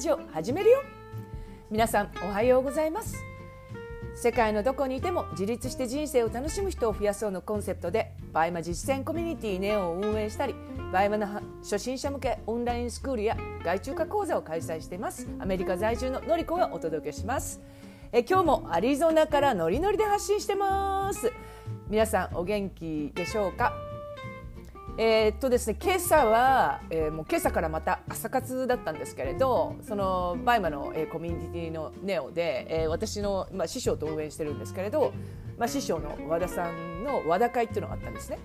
ジオ始めるよ。皆さんおはようございます。世界のどこにいても自立して人生を楽しむ人を増やそうのコンセプトでバイマ実践コミュニティネオを運営したりバイマの初心者向けオンラインスクールや外注化講座を開催しています。アメリカ在住ののりこがお届けします。え今日もアリゾナからノリノリで発信してます。皆さんお元気でしょうか？えー、っとですね今朝は、えー、もう今朝からまた朝活だったんですけれどそのバイマの、えー、コミュニティのネオで、えー、私の、まあ、師匠と応援してるんですけれど、まあ、師匠の和田さんの和田会っていうのがあったんですね。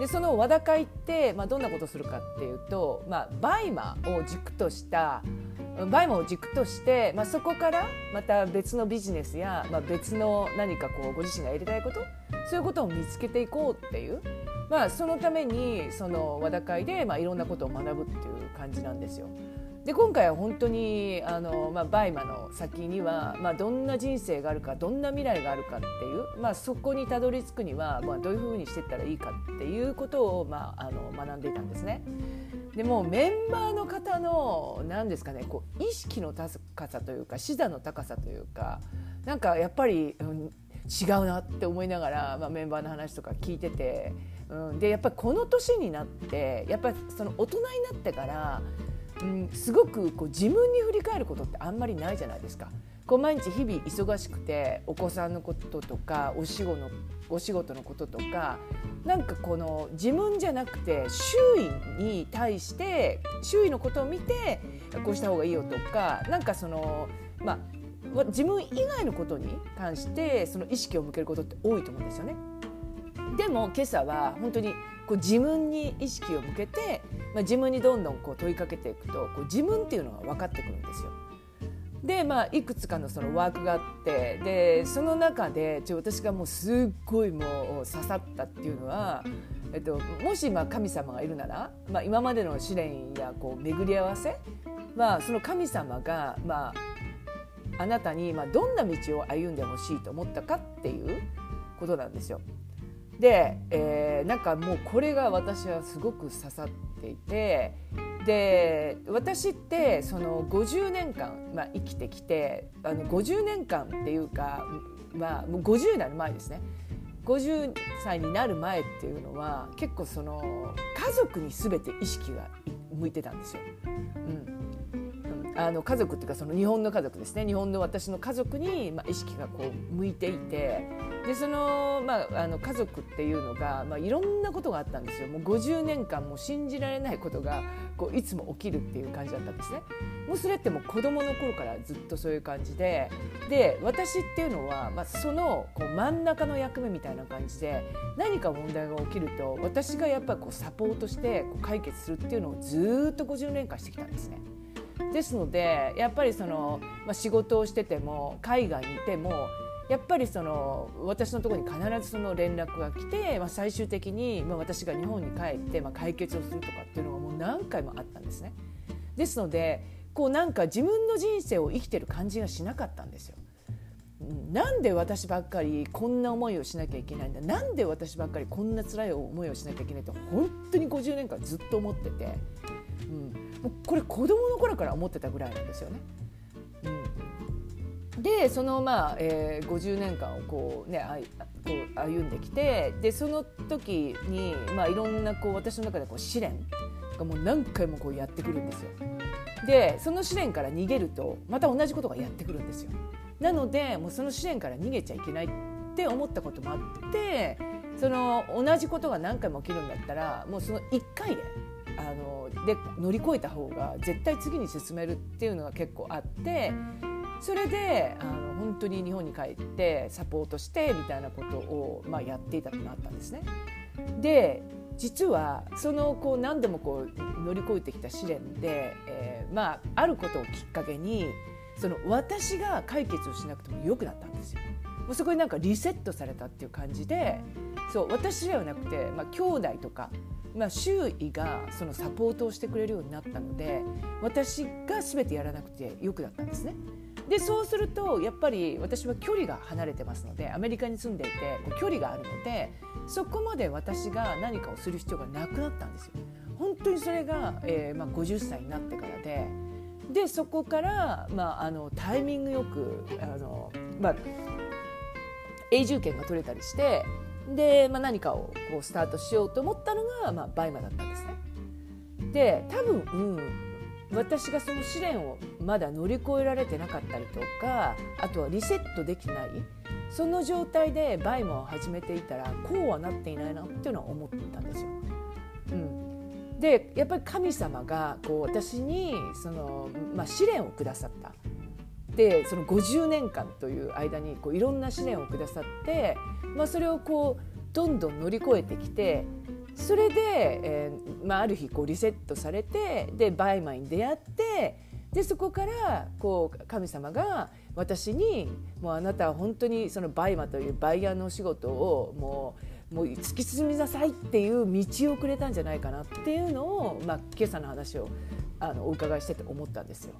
でその和田会って、まあ、どんなことするかっていうと、まあ、バイマを軸としたバイマを軸として、まあ、そこからまた別のビジネスや、まあ、別の何かこうご自身がやりたいことそういうことを見つけていこうっていうまあ、そのためにその和田会で、まあ、いろんなことを学ぶっていう感じなんですよ。で今回は本当にあの、まあ、バイマの先には、まあ、どんな人生があるかどんな未来があるかっていう、まあ、そこにたどり着くには、まあ、どういうふうにしていったらいいかっていうことを、まあ、あの学んでいたんですね。でもメンバーの方の何ですかねこう意識の高さというか視座の高さというかなんかやっぱり、うん、違うなって思いながら、まあ、メンバーの話とか聞いててうん、でやっぱりこの年になってやっぱりその大人になってから、うん、すごくこう自分に振り返ることってあんまりないじゃないですか。こう毎日日々忙しくてお子さんのこととかお仕事のお仕事のこととかなんかこの自分じゃなくて周囲に対して周囲のことを見てこうした方がいいよとかなんかそのまあ自分以外のことに関してその意識を向けることって多いと思うんですよね。でも今朝は本当にこう自分に意識を向けて、まあ、自分にどんどんこう問いかけていくとこう自分っていうのが分かってくるんですよ。でまあいくつかのそのワークがあってでその中でちょ私がもうすっごいもう刺さったっていうのは、えっと、もしまあ神様がいるなら、まあ、今までの試練やこう巡り合わせはその神様がまああなたにまあどんな道を歩んでほしいと思ったかっていうことなんですよ。で、えー、なんかもうこれが私はすごく刺さっていてで私ってその50年間、まあ、生きてきてあの50年間っていうか、まあ、もう50になる前ですね50歳になる前っていうのは結構その家族に全て意識が向いてたんですよ。うんあの家族っていうかその日本の家族ですね日本の私の家族に、まあ、意識がこう向いていてでその,、まあ、あの家族っていうのが、まあ、いろんなことがあったんですよもう50年間も信じられないことがこういつも起きるっていう感じだったんですね。もうそれってもう子供の頃からずっとそういう感じでで私っていうのは、まあ、そのこう真ん中の役目みたいな感じで何か問題が起きると私がやっぱりサポートしてこう解決するっていうのをずっと50年間してきたんですね。ですのでやっぱりその、まあ、仕事をしてても海外にいてもやっぱりその私のところに必ずその連絡が来て、まあ、最終的に、まあ、私が日本に帰って、まあ、解決をするとかっていうのがもう何回もあったんですね。ですのでこうなんか自分の人生を生きてる感じがしなかったんですよ。なんで私ばっかりこんな思いをしなきゃいけないんだ？なんで私ばっかりこんな辛い思いをしなきゃいけないって本当に50年間ずっと思ってて、うん、これ子供の頃から思ってたぐらいなんですよね。うん、でそのまあ、えー、50年間をこうねあこう歩んできてでその時に、まあ、いろんなこう私の中でこう試練がもう何回もこうやってくるんですよ。でその試練から逃げるとまた同じことがやってくるんですよ。なのでもうその試練から逃げちゃいけないって思ったこともあってその同じことが何回も起きるんだったらもうその1回であので乗り越えた方が絶対次に進めるっていうのが結構あってそれであの本当に日本に帰ってサポートしてみたいなことを、まあ、やっていたとなったんですね。で実はそのこう何度もこう乗り越えてきた試練で、えー、まあ、あることをきっかけにその私が解決をしなくてもよくなったんですよ。もうそこになんかリセットされたっていう感じでそう私ではなくて、まあ、兄弟とかまあ、周囲がそのサポートをしてくれるようになったので私が全てやらなくてよくなったんですね。でそうするとやっぱり私は距離が離れてますのでアメリカに住んでいて距離があるのでそこまで私が何かをする必要がなくなったんですよ。本当にそれが、えーまあ、50歳になってからででそこから、まあ、あのタイミングよくあの、まあ、永住権が取れたりしてで、まあ、何かをこうスタートしようと思ったのが、まあ、バイマだったんですね。で多分、うん、私がその試練をまだ乗り越えられてなかったりとかあとはリセットできないその状態でバイマを始めていたらこうはなっていないなっていうのは思ったんですよ。うん、でやっぱり神様がこう私にその、まあ、試練をくださった。でその50年間という間にこういろんな試練をくださって、まあ、それをこうどんどん乗り越えてきてそれで、えーまあ、ある日こうリセットされてでバイマに出会ってでそこからこう神様が私にもうあなたは本当にそのバイマというバイヤーのお仕事をもうもう突き進みなさいっていう道をくれたんじゃないかなっていうのを、まあ、今朝の話をあのお伺いしてて思ったんですよ。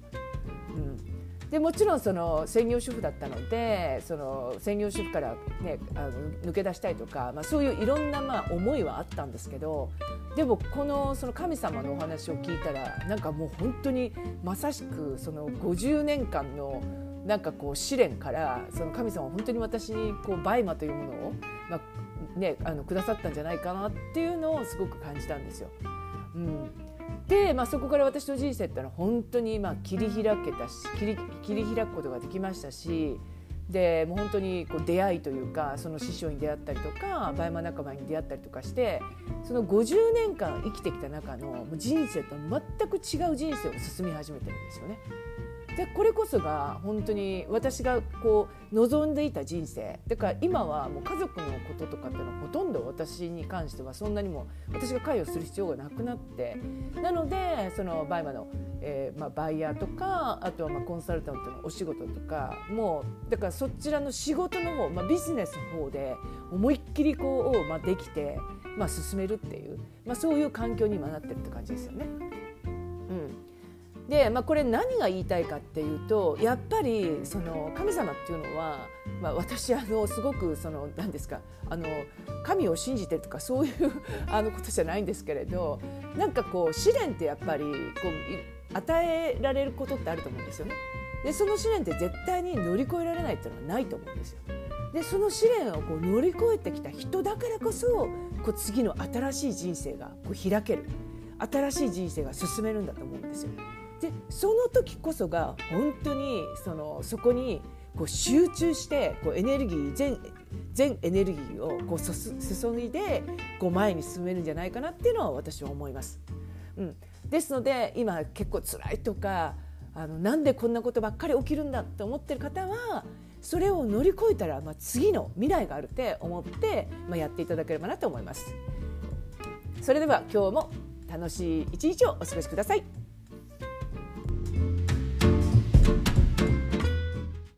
うんでもちろんその専業主婦だったのでその専業主婦から、ね、あの抜け出したいとか、まあ、そういういろんなまあ思いはあったんですけどでもこのその神様のお話を聞いたらなんかもう本当にまさしくその50年間のなんかこう試練からその神様は本当に私にこう BUYMAというものを、まあね、あのくださったんじゃないかなっていうのをすごく感じたんですよ。うんで、まあ、そこから私の人生ってのは本当に今切り開けたし切り切り開くことができましたしでもう本当にこう出会いというかその師匠に出会ったりとか BUYMA仲間に出会ったりとかしてその50年間生きてきた中の人生と全く違う人生を進み始めてるんですよね。でこれこそが本当に私がこう望んでいた人生だから今はもう家族のこととかっていうのはほとんど私に関してはそんなにも私が関与する必要がなくなってなのでその BUYMAの、えーまあ、バイヤーとかあとはまあコンサルタントのお仕事とかもうだからそちらの仕事の方、まあ、ビジネスの方で思いっきりこう、まあ、できて、まあ、進めるっていう、まあ、そういう環境に今なってるって感じですよね。で、まあ、これ何が言いたいかっていうとやっぱりその神様っていうのは、まあ、私あのすごくその何ですかあの神を信じてるとかそういう あのことじゃないんですけれどなんかこう試練ってやっぱりこう与えられることってあると思うんですよね。でその試練って絶対に乗り越えられないっていうのはないと思うんですよ。でその試練をこう乗り越えてきた人だからこそこう次の新しい人生がこう開ける新しい人生が進めるんだと思うんですよ。でその時こそが本当にそのそこにこう集中してこうエネルギー全全エネルギーをこう注いでこう前に進めるんじゃないかなっていうのは私は思います。うん、ですので今結構辛いとかあのなんでこんなことばっかり起きるんだって思ってる方はそれを乗り越えたら、まあ、次の未来があるって思って、まあ、やっていただければなと思います。それでは今日も楽しい一日をお過ごしください。